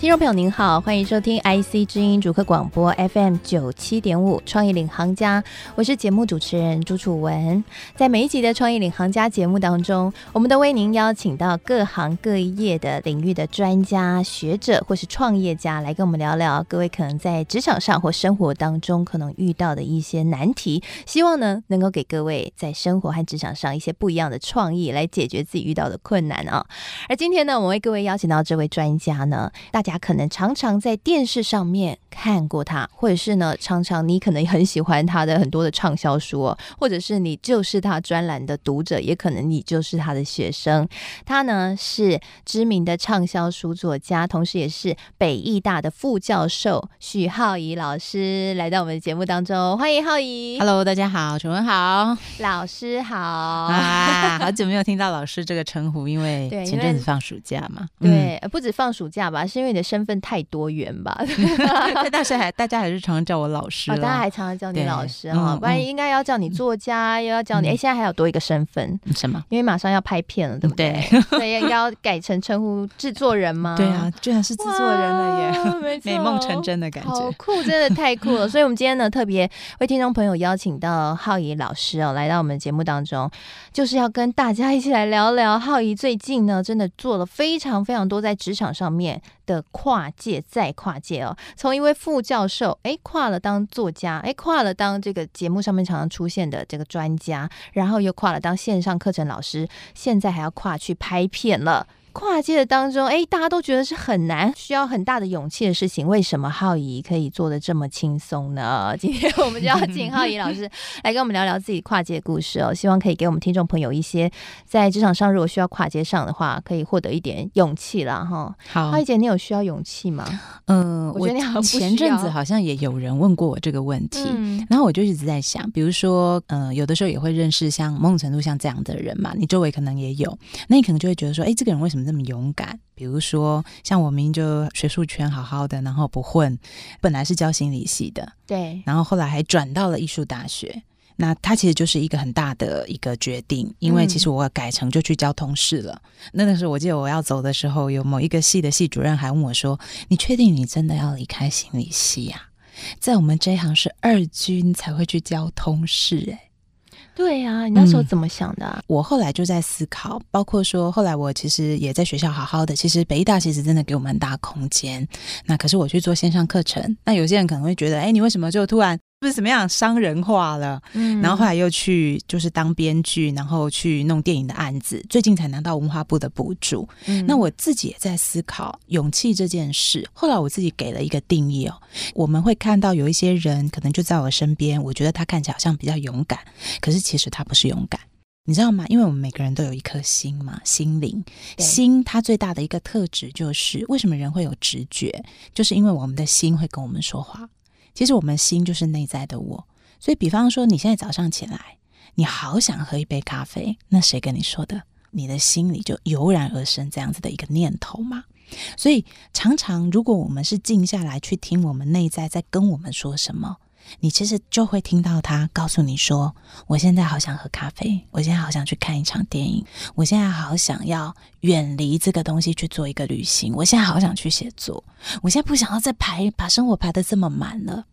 听众朋友您好，欢迎收听 IC 之音主客广播 FM 九七点五创意领航家，我是节目主持人朱楚文。在每一集的创意领航家节目当中，我们都为您邀请到各行各业的领域的专家学者或是创业家来跟我们聊聊各位可能在职场上或生活当中可能遇到的一些难题，希望呢能够给各位在生活和职场上一些不一样的创意来解决自己遇到的困难啊。而今天呢，我们为各位邀请到这位专家呢，大家。大家可能常常在电视上面看过他，或者是呢，常常你可能很喜欢他的很多的畅销书哦，或者是你就是他专栏的读者，也可能你就是他的学生。他呢是知名的畅销书作家，同时也是北艺大的副教授许浩怡老师来到我们的节目当中，欢迎浩怡。Hello，大家好，楚文好，老师好啊，好久没有听到老师这个称呼，因为前阵子放暑假嘛，对，嗯、不止放暑假吧，是因为你的身份太多元吧？但是还大家还是常常叫我老师，哦，大家还常常叫你老师哈，不然应该要叫你作家，嗯、又要叫你哎，现在还有多一个身份，什么？因为马上要拍片了，对不对？对，所以应该要改成称呼制作人吗？对啊，居然是制作人了耶，美梦成真的感觉，好酷，真的太酷了。所以我们今天呢，特别为听众朋友邀请到浩怡老师哦，来到我们节目当中，就是要跟大家一起来聊聊浩怡最近呢，真的做了非常非常多在职场上面的跨界再跨界哦，从一位副教授哎跨了当作家，哎跨了当这个节目上面常常出现的这个专家，然后又跨了当线上课程老师，现在还要跨去拍片了。跨界的当中，哎，大家都觉得是很难，需要很大的勇气的事情。为什么浩怡可以做的这么轻松呢？今天我们就要请浩怡老师 来跟我们聊聊自己跨界的故事哦。希望可以给我们听众朋友一些在职场上如果需要跨界上的话，可以获得一点勇气了哈。好，浩怡姐，你有需要勇气吗？嗯、呃，我觉得你好像前阵子好像也有人问过我这个问题，嗯、然后我就一直在想，比如说，嗯、呃，有的时候也会认识像某种程度像这样的人嘛，你周围可能也有，那你可能就会觉得说，哎，这个人为什么？这么勇敢，比如说像我明明就学术圈好好的，然后不混，本来是教心理系的，对，然后后来还转到了艺术大学。那他其实就是一个很大的一个决定，因为其实我改成就去交通室了。嗯、那个时候我记得我要走的时候，有某一个系的系主任还问我说：“你确定你真的要离开心理系呀、啊？在我们这一行是二军才会去交通室、欸，哎。”对呀、啊，你那时候怎么想的、啊嗯？我后来就在思考，包括说后来我其实也在学校好好的。其实北艺大其实真的给我们很大空间。那可是我去做线上课程，那有些人可能会觉得，哎，你为什么就突然？不是怎么样商人化了，嗯，然后后来又去就是当编剧，然后去弄电影的案子，最近才拿到文化部的补助。嗯，那我自己也在思考勇气这件事。后来我自己给了一个定义哦，我们会看到有一些人可能就在我身边，我觉得他看起来好像比较勇敢，可是其实他不是勇敢，你知道吗？因为我们每个人都有一颗心嘛，心灵，心它最大的一个特质就是为什么人会有直觉，就是因为我们的心会跟我们说话。其实我们心就是内在的我，所以比方说你现在早上起来，你好想喝一杯咖啡，那谁跟你说的？你的心里就油然而生这样子的一个念头嘛。所以常常如果我们是静下来去听我们内在在跟我们说什么，你其实就会听到他告诉你说：“我现在好想喝咖啡，我现在好想去看一场电影，我现在好想要远离这个东西去做一个旅行，我现在好想去写作，我现在不想要再排把生活排得这么满了。”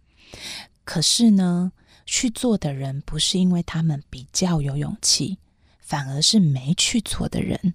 可是呢，去做的人不是因为他们比较有勇气，反而是没去做的人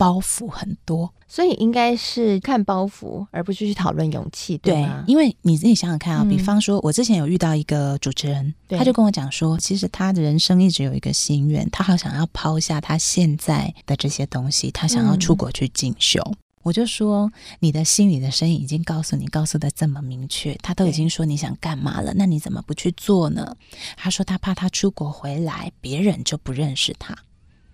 包袱很多。所以应该是看包袱，而不是去讨论勇气，对吗？对，因为你自己想想看啊，比方说，我之前有遇到一个主持人，嗯、他就跟我讲说，其实他的人生一直有一个心愿，他好想要抛下他现在的这些东西，他想要出国去进修。嗯我就说，你的心里的声音已经告诉你，告诉的这么明确，他都已经说你想干嘛了，那你怎么不去做呢？他说他怕他出国回来，别人就不认识他。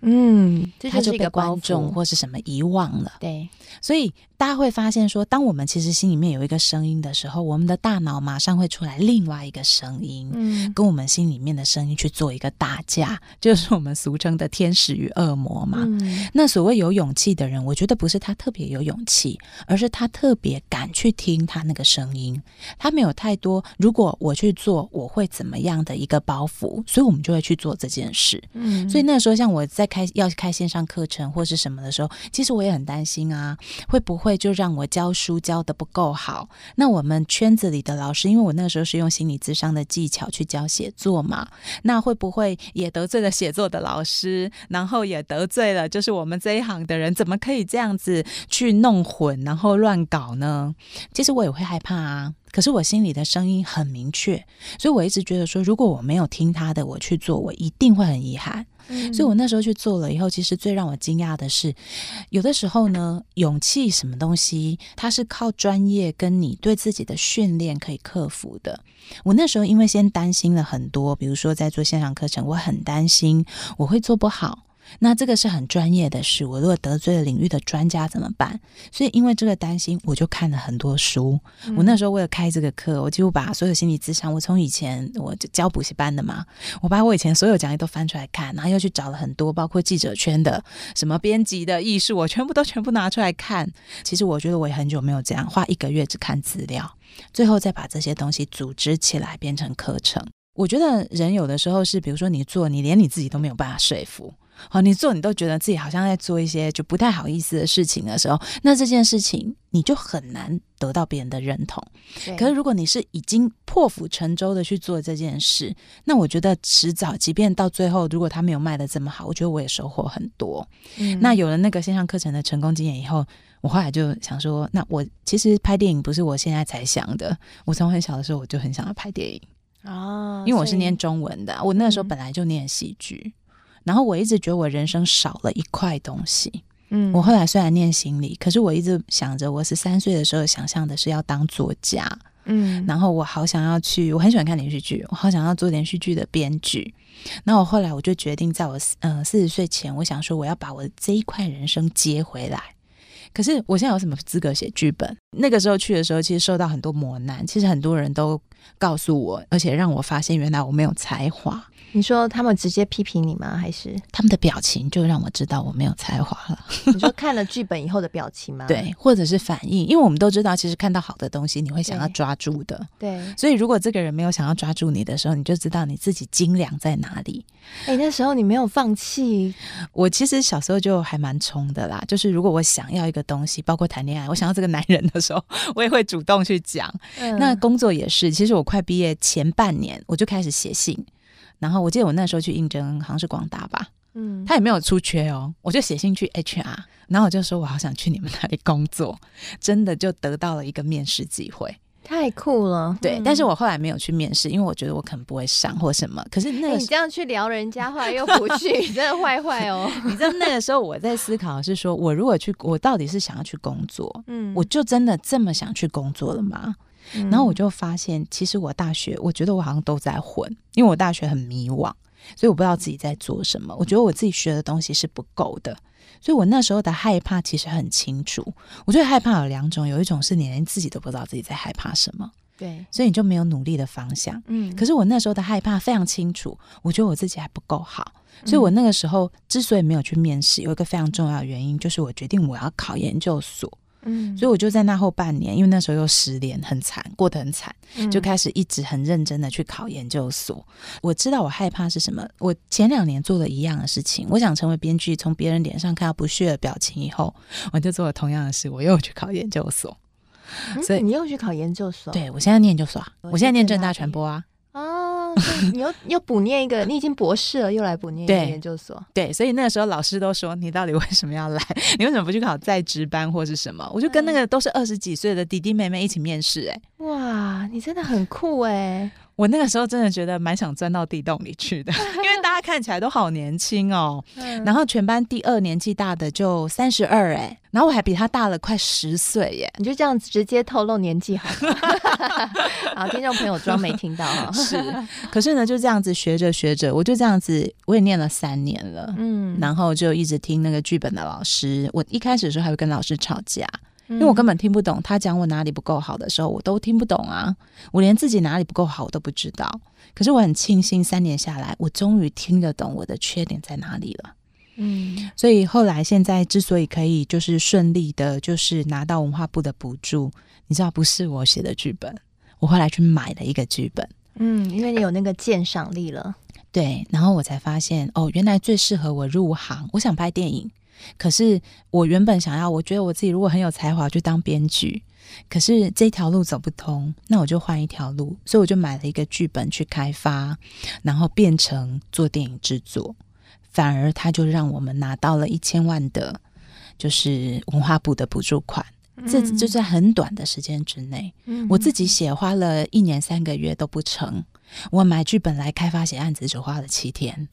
嗯，这他就被就是一个观众或是什么遗忘了。对，所以大家会发现说，当我们其实心里面有一个声音的时候，我们的大脑马上会出来另外一个声音，嗯，跟我们心里面的声音去做一个打架，就是我们俗称的天使与恶魔嘛。嗯那所谓有勇气的人，我觉得不是他特别有勇气，而是他特别敢去听他那个声音。他没有太多，如果我去做，我会怎么样的一个包袱，所以我们就会去做这件事。嗯，所以那个时候，像我在开要开线上课程或是什么的时候，其实我也很担心啊，会不会就让我教书教得不够好？那我们圈子里的老师，因为我那个时候是用心理智商的技巧去教写作嘛，那会不会也得罪了写作的老师，然后也得罪了就是我们这一行的人？怎么可以这样子去弄混，然后乱搞呢？其实我也会害怕啊。可是我心里的声音很明确，所以我一直觉得说，如果我没有听他的，我去做，我一定会很遗憾。嗯所以我那时候去做了以后，其实最让我惊讶的是，有的时候呢，勇气什么东西，它是靠专业跟你对自己的训练可以克服的。我那时候因为先担心了很多，比如说在做线上课程，我很担心我会做不好。那这个是很专业的事，我如果得罪了领域的专家怎么办？所以因为这个担心，我就看了很多书。我那时候为了开这个课，我几乎把所有心理咨商，我从以前我就教补习班的嘛，我把我以前所有讲义都翻出来看，然后又去找了很多，包括记者圈的什么编辑的艺术，我全部都全部拿出来看。其实我觉得我也很久没有这样，花一个月只看资料，最后再把这些东西组织起来变成课程。我觉得人有的时候是，比如说你做，你连你自己都没有办法说服。好，你做你都觉得自己好像在做一些就不太好意思的事情的时候，那这件事情你就很难得到别人的认同。可是如果你是已经破釜沉舟的去做这件事，那我觉得迟早，即便到最后，如果他没有卖的这么好，我觉得我也收获很多。嗯那有了那个线上课程的成功经验以后，我后来就想说，那我其实拍电影不是我现在才想的，我从很小的时候我就很想要拍电影。啊，因为我是念中文的，我那时候本来就念戏剧，然后我一直觉得我人生少了一块东西。嗯，我后来虽然念心理，可是我一直想着，我十三岁的时候想象的是要当作家，嗯，然后我好想要去，我很喜欢看连续剧，我好想要做连续剧的编剧。那我后来我就决定，在我呃四十岁前，我想说我要把我这一块人生接回来。可是我现在有什么资格写剧本？那个时候去的时候，其实受到很多磨难，其实很多人都告诉我，而且让我发现原来我没有才华。你说他们直接批评你吗？还是他们的表情就让我知道我没有才华了。你说看了剧本以后的表情吗？对，或者是反应，因为我们都知道，其实看到好的东西，你会想要抓住的。对，所以，如果这个人没有想要抓住你的时候，你就知道你自己精良在哪里。哎、那时候你没有放弃，我其实小时候就还蛮冲的啦，就是如果我想要一个东西，包括谈恋爱，我想要这个男人的时候，我也会主动去讲。嗯那工作也是，其实我快毕业前半年，我就开始写信。然后我记得我那时候去应征，好像是广达吧，嗯，他也没有出缺哦，我就写信去 HR，然后我就说我好想去你们那里工作，真的就得到了一个面试机会。太酷了，对，嗯但是我后来没有去面试，因为我觉得我可能不会上或什么。可是那你这样去聊人家，后来又不去，你真的坏坏哦。你知道那个时候我在思考的是说，我如果去，我到底是想要去工作，嗯我就真的这么想去工作了吗？嗯然后我就发现，其实我大学，我觉得我好像都在混，因为我大学很迷惘，所以我不知道自己在做什么。我觉得我自己学的东西是不够的，所以我那时候的害怕其实很清楚。我觉得害怕有两种，有一种是你连自己都不知道自己在害怕什么，对，所以你就没有努力的方向。嗯，可是我那时候的害怕非常清楚，我觉得我自己还不够好，嗯所以我那个时候之所以没有去面试，有一个非常重要的原因，就是我决定我要考研究所。嗯，所以我就在那后半年，因为那时候又失恋，很惨，过得很惨，就开始一直很认真的去考研究所。我知道我害怕是什么。我前两年做了一样的事情，我想成为编剧，从别人脸上看到不屑的表情以后，我就做了同样的事，我又去考研究所。所以你又去考研究所，对我现在念研究所啊，我我现在念正大传播啊。你又 又补念一个，你已经博士了，又来补念一个研究所，对，所以那个时候老师都说你到底为什么要来？你为什么不去考在职班或是什么？我就跟那个都是二十几岁的弟弟妹妹一起面试、欸，哎，哇，你真的很酷哎！我那个时候真的觉得蛮想钻到地洞里去的，因为大家看起来都好年轻哦。嗯、然后全班第二年纪大的就三十二哎，然后我还比他大了快十岁耶。你就这样直接透露年纪好吗？好，听众朋友装没听到啊。是，可是呢，就这样子学着学着，我就这样子，我也念了三年了。嗯，然后就一直听那个剧本的老师。我一开始的时候还会跟老师吵架。因为我根本听不懂他讲我哪里不够好的时候，我都听不懂啊！我连自己哪里不够好我都不知道。可是我很庆幸，三年下来，我终于听得懂我的缺点在哪里了。嗯，所以后来现在之所以可以就是顺利的，就是拿到文化部的补助，你知道不是我写的剧本，我后来去买了一个剧本。嗯，因为你有那个鉴赏力了。对，然后我才发现哦，原来最适合我入行，我想拍电影。可是我原本想要，我觉得我自己如果很有才华，就当编剧。可是这条路走不通，那我就换一条路。所以我就买了一个剧本去开发，然后变成做电影制作。反而他就让我们拿到了一千万的，就是文化部的补助款。嗯、这就在很短的时间之内，嗯、我自己写花了一年三个月都不成。我买剧本来开发写案子，只花了七天。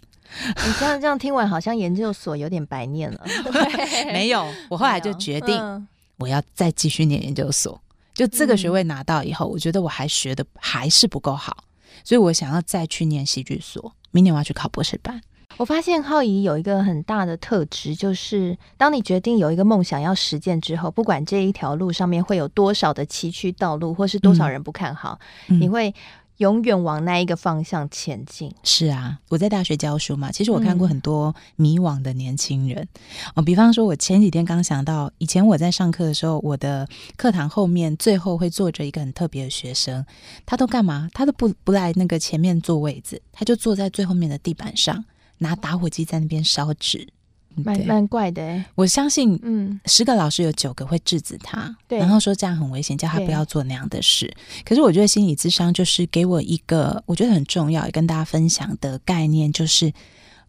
你这样这样听完，好像研究所有点白念了。没有，我后来就决定，我要再继续念研究所。就这个学位拿到以后，我觉得我还学的还是不够好，所以我想要再去念戏剧所。明年我要去考博士班。我发现浩怡有一个很大的特质，就是当你决定有一个梦想要实践之后，不管这一条路上面会有多少的崎岖道路，或是多少人不看好，嗯、你会。永远往那一个方向前进。是啊，我在大学教书嘛，其实我看过很多迷惘的年轻人。嗯、哦，比方说，我前几天刚想到，以前我在上课的时候，我的课堂后面最后会坐着一个很特别的学生，他都干嘛？他都不不来那个前面坐位子，他就坐在最后面的地板上，拿打火机在那边烧纸。蛮蛮怪的哎，我相信，嗯，十个老师有九个会制止他，对，然后说这样很危险，叫他不要做那样的事。可是我觉得心理智商就是给我一个我觉得很重要，也跟大家分享的概念，就是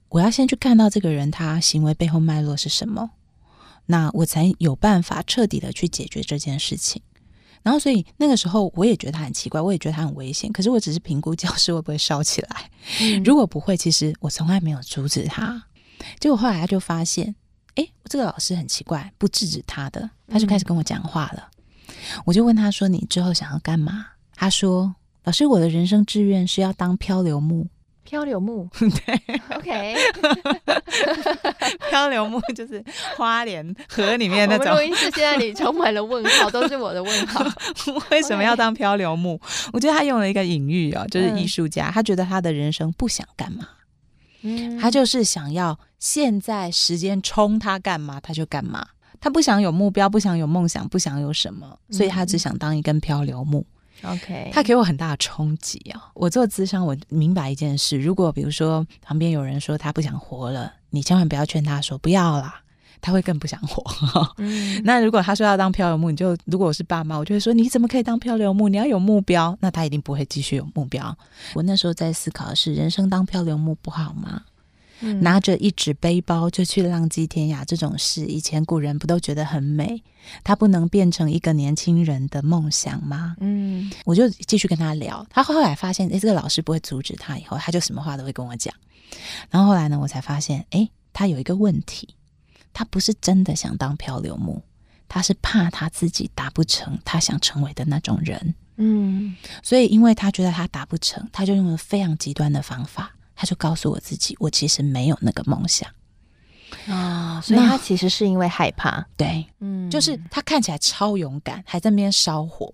我要先去看到这个人他行为背后脉络是什么，那我才有办法彻底的去解决这件事情。然后，所以那个时候我也觉得他很奇怪，我也觉得他很危险。可是我只是评估教室会不会烧起来，嗯、如果不会，其实我从来没有阻止他。结果后来他就发现，哎，这个老师很奇怪，不制止他的，他就开始跟我讲话了。嗯、我就问他说：“你之后想要干嘛？”他说：“老师，我的人生志愿是要当漂流木。”漂流木，对，OK。漂流木 就是花莲河里面那种。录音室现在里充满了问号，都是我的问号。为什么要当漂流木.我觉得他用了一个隐喻哦，就是艺术家，嗯、他觉得他的人生不想干嘛。他就是想要现在时间冲他干嘛他就干嘛，他不想有目标，不想有梦想，不想有什么，所以他只想当一根漂流木。OK，他给我很大的冲击啊！我做咨商，我明白一件事：如果比如说旁边有人说他不想活了，你千万不要劝他说不要啦。他会更不想活。嗯、那如果他说要当漂流木，你就如果我是爸妈，我就会说你怎么可以当漂流木？你要有目标，那他一定不会继续有目标。我那时候在思考的是，人生当漂流木不好吗？嗯、拿着一纸背包就去浪迹天涯这种事，以前古人不都觉得很美？他不能变成一个年轻人的梦想吗？嗯，我就继续跟他聊。他后来发现，诶，这个老师不会阻止他，以后他就什么话都会跟我讲。然后后来呢，我才发现，诶，他有一个问题。他不是真的想当漂流木，他是怕他自己达不成他想成为的那种人。嗯，所以因为他觉得他达不成，他就用了非常极端的方法，他就告诉我自己，我其实没有那个梦想啊。所以他其实是因为害怕。对，嗯，就是他看起来超勇敢，还在那边烧火，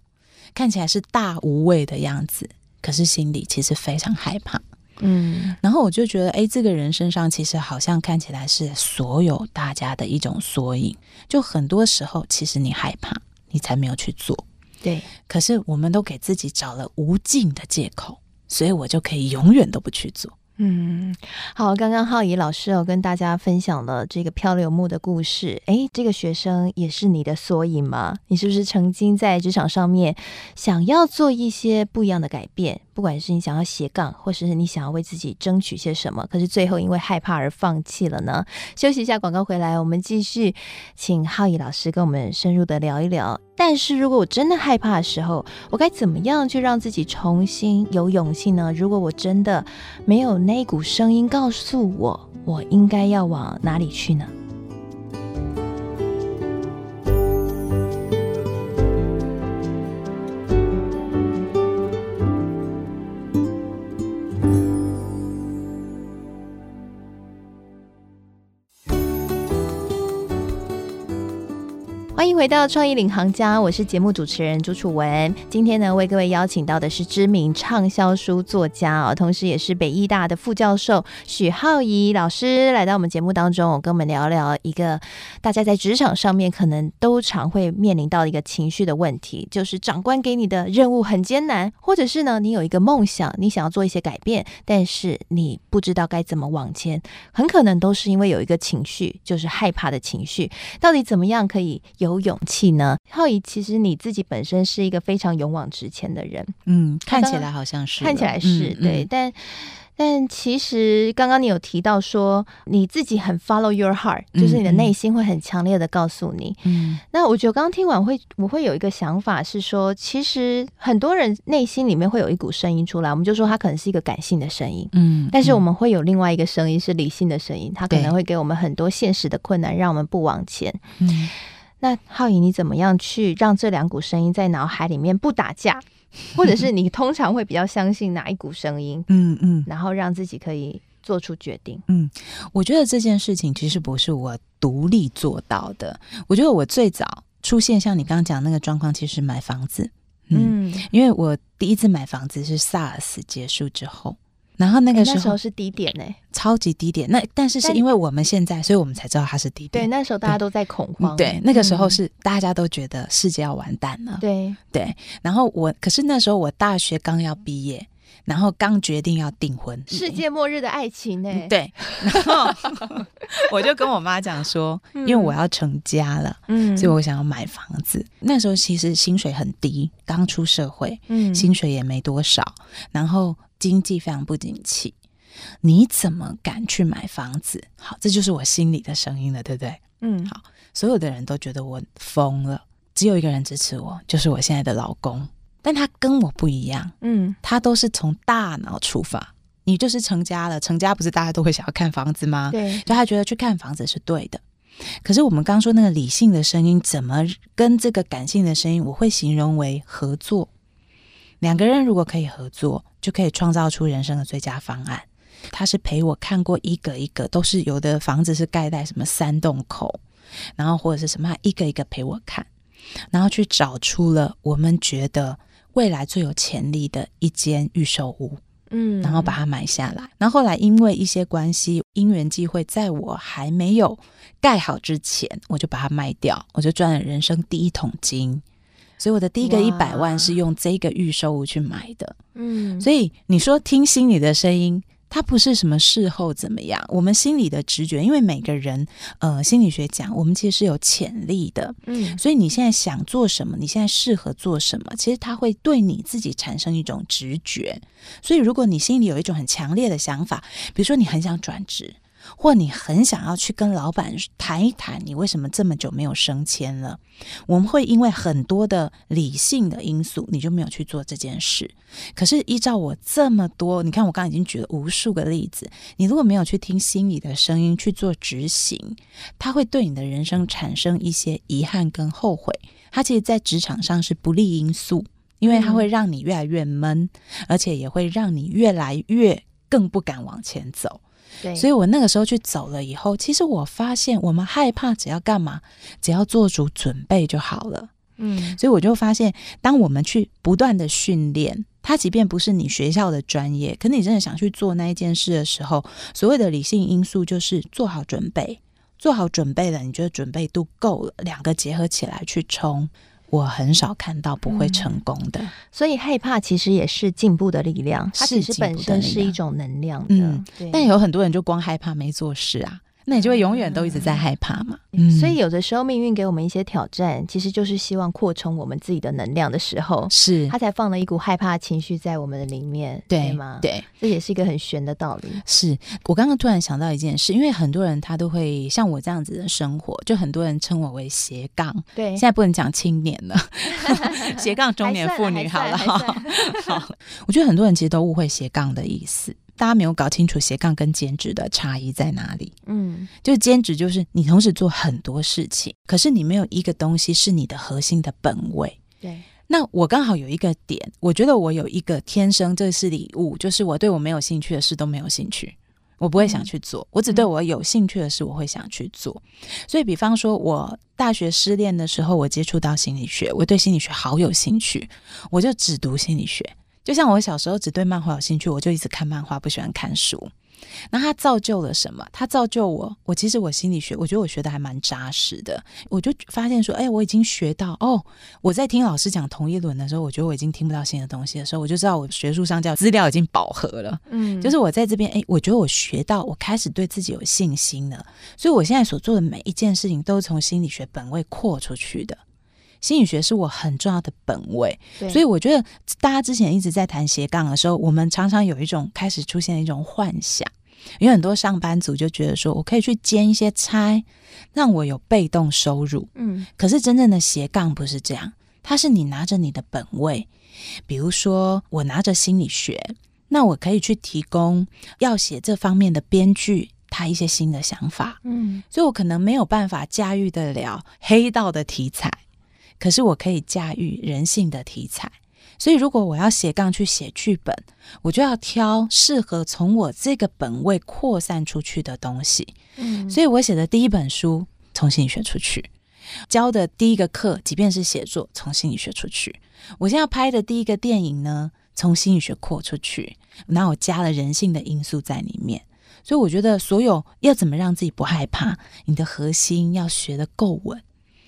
看起来是大无畏的样子，可是心里其实非常害怕。嗯，然后我就觉得，哎，这个人身上其实好像看起来是所有大家的一种缩影。就很多时候，其实你害怕，你才没有去做。对，可是我们都给自己找了无尽的借口，所以我就可以永远都不去做。嗯，好，刚刚浩怡老师有跟大家分享了这个漂流木的故事。诶，这个学生也是你的缩影吗？你是不是曾经在职场上面想要做一些不一样的改变？不管是你想要斜杠，或者是你想要为自己争取些什么，可是最后因为害怕而放弃了呢？休息一下，广告回来，我们继续请浩怡老师跟我们深入的聊一聊。但是如果我真的害怕的时候，我该怎么样去让自己重新有勇气呢？如果我真的没有那股声音告诉我，我应该要往哪里去呢？回到创意领航家，我是节目主持人朱楚文。今天呢，为各位邀请到的是知名畅销书作家哦，同时也是北艺大的副教授许浩怡老师来到我们节目当中，跟我们聊聊一个大家在职场上面可能都常会面临到一个情绪的问题，就是长官给你的任务很艰难，或者是呢，你有一个梦想，你想要做一些改变，但是你不知道该怎么往前，很可能都是因为有一个情绪，就是害怕的情绪。到底怎么样可以有有勇气呢？浩怡，其实你自己本身是一个非常勇往直前的人，嗯，看起来好像是，看起来是、嗯、对，嗯、但但其实刚刚你有提到说你自己很 follow your heart，就是你的内心会很强烈的告诉你，嗯，那我觉得刚刚听完会我会有一个想法是说，其实很多人内心里面会有一股声音出来，我们就说它可能是一个感性的声音，嗯，但是我们会有另外一个声音是理性的声音，它可能会给我们很多现实的困难，让我们不往前，嗯。那浩宇，你怎么样去让这两股声音在脑海里面不打架？或者是你通常会比较相信哪一股声音？嗯嗯，然后让自己可以做出决定。嗯，我觉得这件事情其实不是我独立做到的。我觉得我最早出现像你刚刚讲那个状况，其实买房子。嗯，嗯，因为我第一次买房子是 SARS 结束之后。然后那个时候，那时候是低点呢，超级低点。那但是是因为我们现在，所以我们才知道它是低点。对，那时候大家都在恐慌。对，那个时候是大家都觉得世界要完蛋了。对对。然后我，可是那时候我大学刚要毕业，然后刚决定要订婚，世界末日的爱情呢？对。然后 我就跟我妈讲说，因为我要成家了，嗯，所以我想要买房子。那时候其实薪水很低，刚出社会，嗯，薪水也没多少，然后。经济非常不景气，你怎么敢去买房子？好，这就是我心里的声音了，对不对？嗯，好，所有的人都觉得我疯了，只有一个人支持我，就是我现在的老公。但他跟我不一样，嗯，他都是从大脑出发。你就是成家了，成家不是大家都会想要看房子吗？对，就他觉得去看房子是对的。可是我们刚说那个理性的声音，怎么跟这个感性的声音，我会形容为合作。两个人如果可以合作，就可以创造出人生的最佳方案。他是陪我看过一个一个，都是有的房子是盖在什么三洞口，然后或者是什么，一个一个陪我看，然后去找出了我们觉得未来最有潜力的一间预售屋，嗯，然后把它买下来。然后后来因为一些关系，因缘际会，在我还没有盖好之前，我就把它卖掉，我就赚了人生第一桶金。所以我的第一个一百万是用这个预售屋去买的，嗯，所以你说听心里的声音，它不是什么事后怎么样，我们心里的直觉，因为每个人，呃，心理学讲，我们其实是有潜力的，嗯，所以你现在想做什么，你现在适合做什么，其实它会对你自己产生一种直觉，所以如果你心里有一种很强烈的想法，比如说你很想转职。或你很想要去跟老板谈一谈，你为什么这么久没有升迁了？我们会因为很多的理性的因素，你就没有去做这件事。可是依照我这么多，你看我刚刚已经举了无数个例子，你如果没有去听心里的声音去做执行，它会对你的人生产生一些遗憾跟后悔。它其实，在职场上是不利因素，因为它会让你越来越闷，而且也会让你越来越更不敢往前走。对，所以我那个时候去走了以后，其实我发现我们害怕，只要干嘛，只要做足准备就好了。嗯，所以我就发现，当我们去不断的训练，它即便不是你学校的专业，可你真的想去做那一件事的时候，所谓的理性因素就是做好准备，做好准备了，你觉得准备度够了，两个结合起来去冲。我很少看到不会成功的，嗯，所以害怕其实也是进步的力量，它其实本身是一种能量的。嗯，但有很多人就光害怕没做事啊，那你就会永远都一直在害怕嘛。嗯，所以有的时候命运给我们一些挑战，其实就是希望扩充我们自己的能量的时候，是。他才放了一股害怕情绪在我们的里面，对，对吗？对，这也是一个很玄的道理。是。我刚刚突然想到一件事，因为很多人他都会像我这样子的生活，就很多人称我为斜杠，对，现在不能讲青年了，斜杠中年妇女好了，好，我觉得很多人其实都误会斜杠的意思。大家没有搞清楚斜杠跟兼职的差异在哪里？嗯，就兼职就是你同时做很多事情，可是你没有一个东西是你的核心的本位。对，那我刚好有一个点，我觉得我有一个天生这是礼物，就是我对我没有兴趣的事都没有兴趣，我不会想去做，我只对我有兴趣的事我会想去做。所以，比方说我大学失恋的时候，我接触到心理学，我对心理学好有兴趣，我就只读心理学。就像我小时候只对漫画有兴趣，我就一直看漫画，不喜欢看书。那它造就了什么？它造就我，我其实我心理学，我觉得我学的还蛮扎实的。我就发现说，哎，我已经学到哦。我在听老师讲同一轮的时候，我觉得我已经听不到新的东西的时候，我就知道我学术上叫资料已经饱和了。嗯，就是我在这边，哎，我觉得我学到，我开始对自己有信心了。所以我现在所做的每一件事情，都是从心理学本位扩出去的。心理学是我很重要的本位，所以我觉得大家之前一直在谈斜杠的时候，我们常常有一种开始出现一种幻想，有很多上班族就觉得说我可以去兼一些差，让我有被动收入。嗯，可是真正的斜杠不是这样，它是你拿着你的本位，比如说我拿着心理学，那我可以去提供要写这方面的编剧他一些新的想法。嗯，所以我可能没有办法驾驭得了黑道的题材。可是我可以驾驭人性的题材，所以如果我要斜杠去写剧本，我就要挑适合从我这个本位扩散出去的东西。嗯，所以我写的第一本书从心理学出去，教的第一个课，即便是写作，从心理学出去。我现在要拍的第一个电影呢，从心理学扩出去，然后我加了人性的因素在里面。所以我觉得，所有要怎么让自己不害怕，你的核心要学得够稳。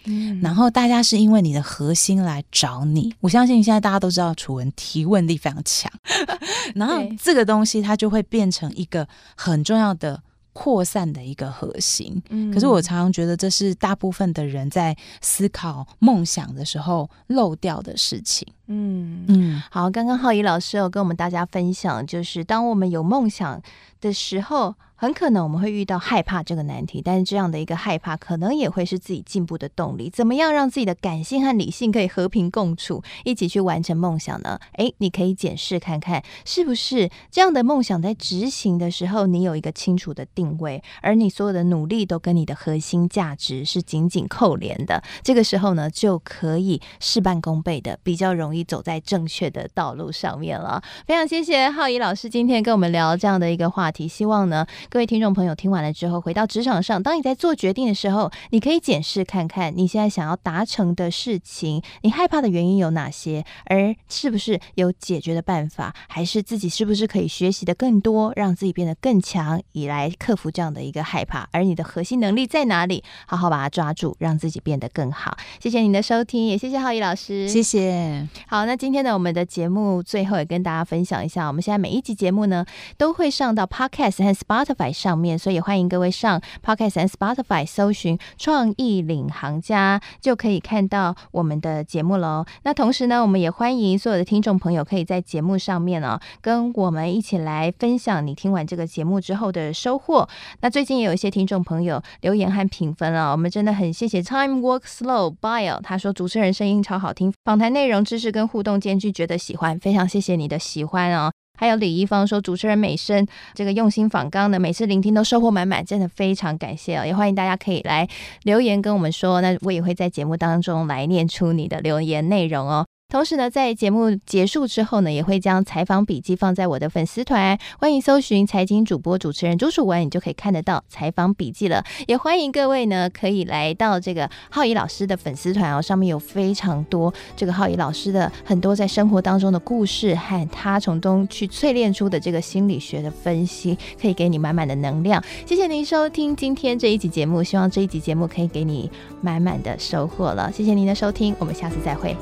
嗯，然后大家是因为你的核心来找你，我相信现在大家都知道楚文提问力非常强，然后这个东西它就会变成一个很重要的扩散的一个核心。嗯，可是我常常觉得这是大部分的人在思考梦想的时候漏掉的事情。嗯嗯，好，刚刚浩怡老师有跟我们大家分享，就是当我们有梦想的时候。很可能我们会遇到害怕这个难题，但是这样的一个害怕可能也会是自己进步的动力。怎么样让自己的感性和理性可以和平共处，一起去完成梦想呢？诶，你可以检视看看，是不是这样的梦想在执行的时候，你有一个清楚的定位，而你所有的努力都跟你的核心价值是紧紧扣连的。这个时候呢，就可以事半功倍的，比较容易走在正确的道路上面了。非常谢谢浩仪老师今天跟我们聊这样的一个话题，希望呢。各位听众朋友，听完了之后，回到职场上，当你在做决定的时候，你可以检视看看你现在想要达成的事情，你害怕的原因有哪些，而是不是有解决的办法，还是自己是不是可以学习的更多，让自己变得更强，以来克服这样的一个害怕。而你的核心能力在哪里？好好把它抓住，让自己变得更好。谢谢你的收听，也谢谢浩仪老师，谢谢。好，那今天呢，我们的节目最后也跟大家分享一下，我们现在每一集节目呢，都会上到 Podcast 和 Spotify。在上面，所以欢迎各位上 Podcast 和 Spotify 搜寻“创意领航家”，就可以看到我们的节目喽。那同时呢，我们也欢迎所有的听众朋友可以在节目上面呢、哦，跟我们一起来分享你听完这个节目之后的收获。那最近也有一些听众朋友留言和评分啊，我们真的很谢谢 Time Work Slow Bio，他说主持人声音超好听，访谈内容、知识跟互动兼具，觉得喜欢，非常谢谢你的喜欢哦。还有李易峰说，主持人美声，这个用心访刚的，每次聆听都收获满满，真的非常感谢哦。也欢迎大家可以来留言跟我们说，那我也会在节目当中来念出你的留言内容哦。同时呢，在节目结束之后呢，也会将采访笔记放在我的粉丝团，欢迎搜寻财经主播主持人朱楚文，你就可以看得到采访笔记了。也欢迎各位呢，可以来到这个浩仪老师的粉丝团哦，上面有非常多这个浩仪老师的很多在生活当中的故事和他从中去淬炼出的这个心理学的分析，可以给你满满的能量。谢谢您收听今天这一集节目，希望这一集节目可以给你满满的收获了。谢谢您的收听，我们下次再会。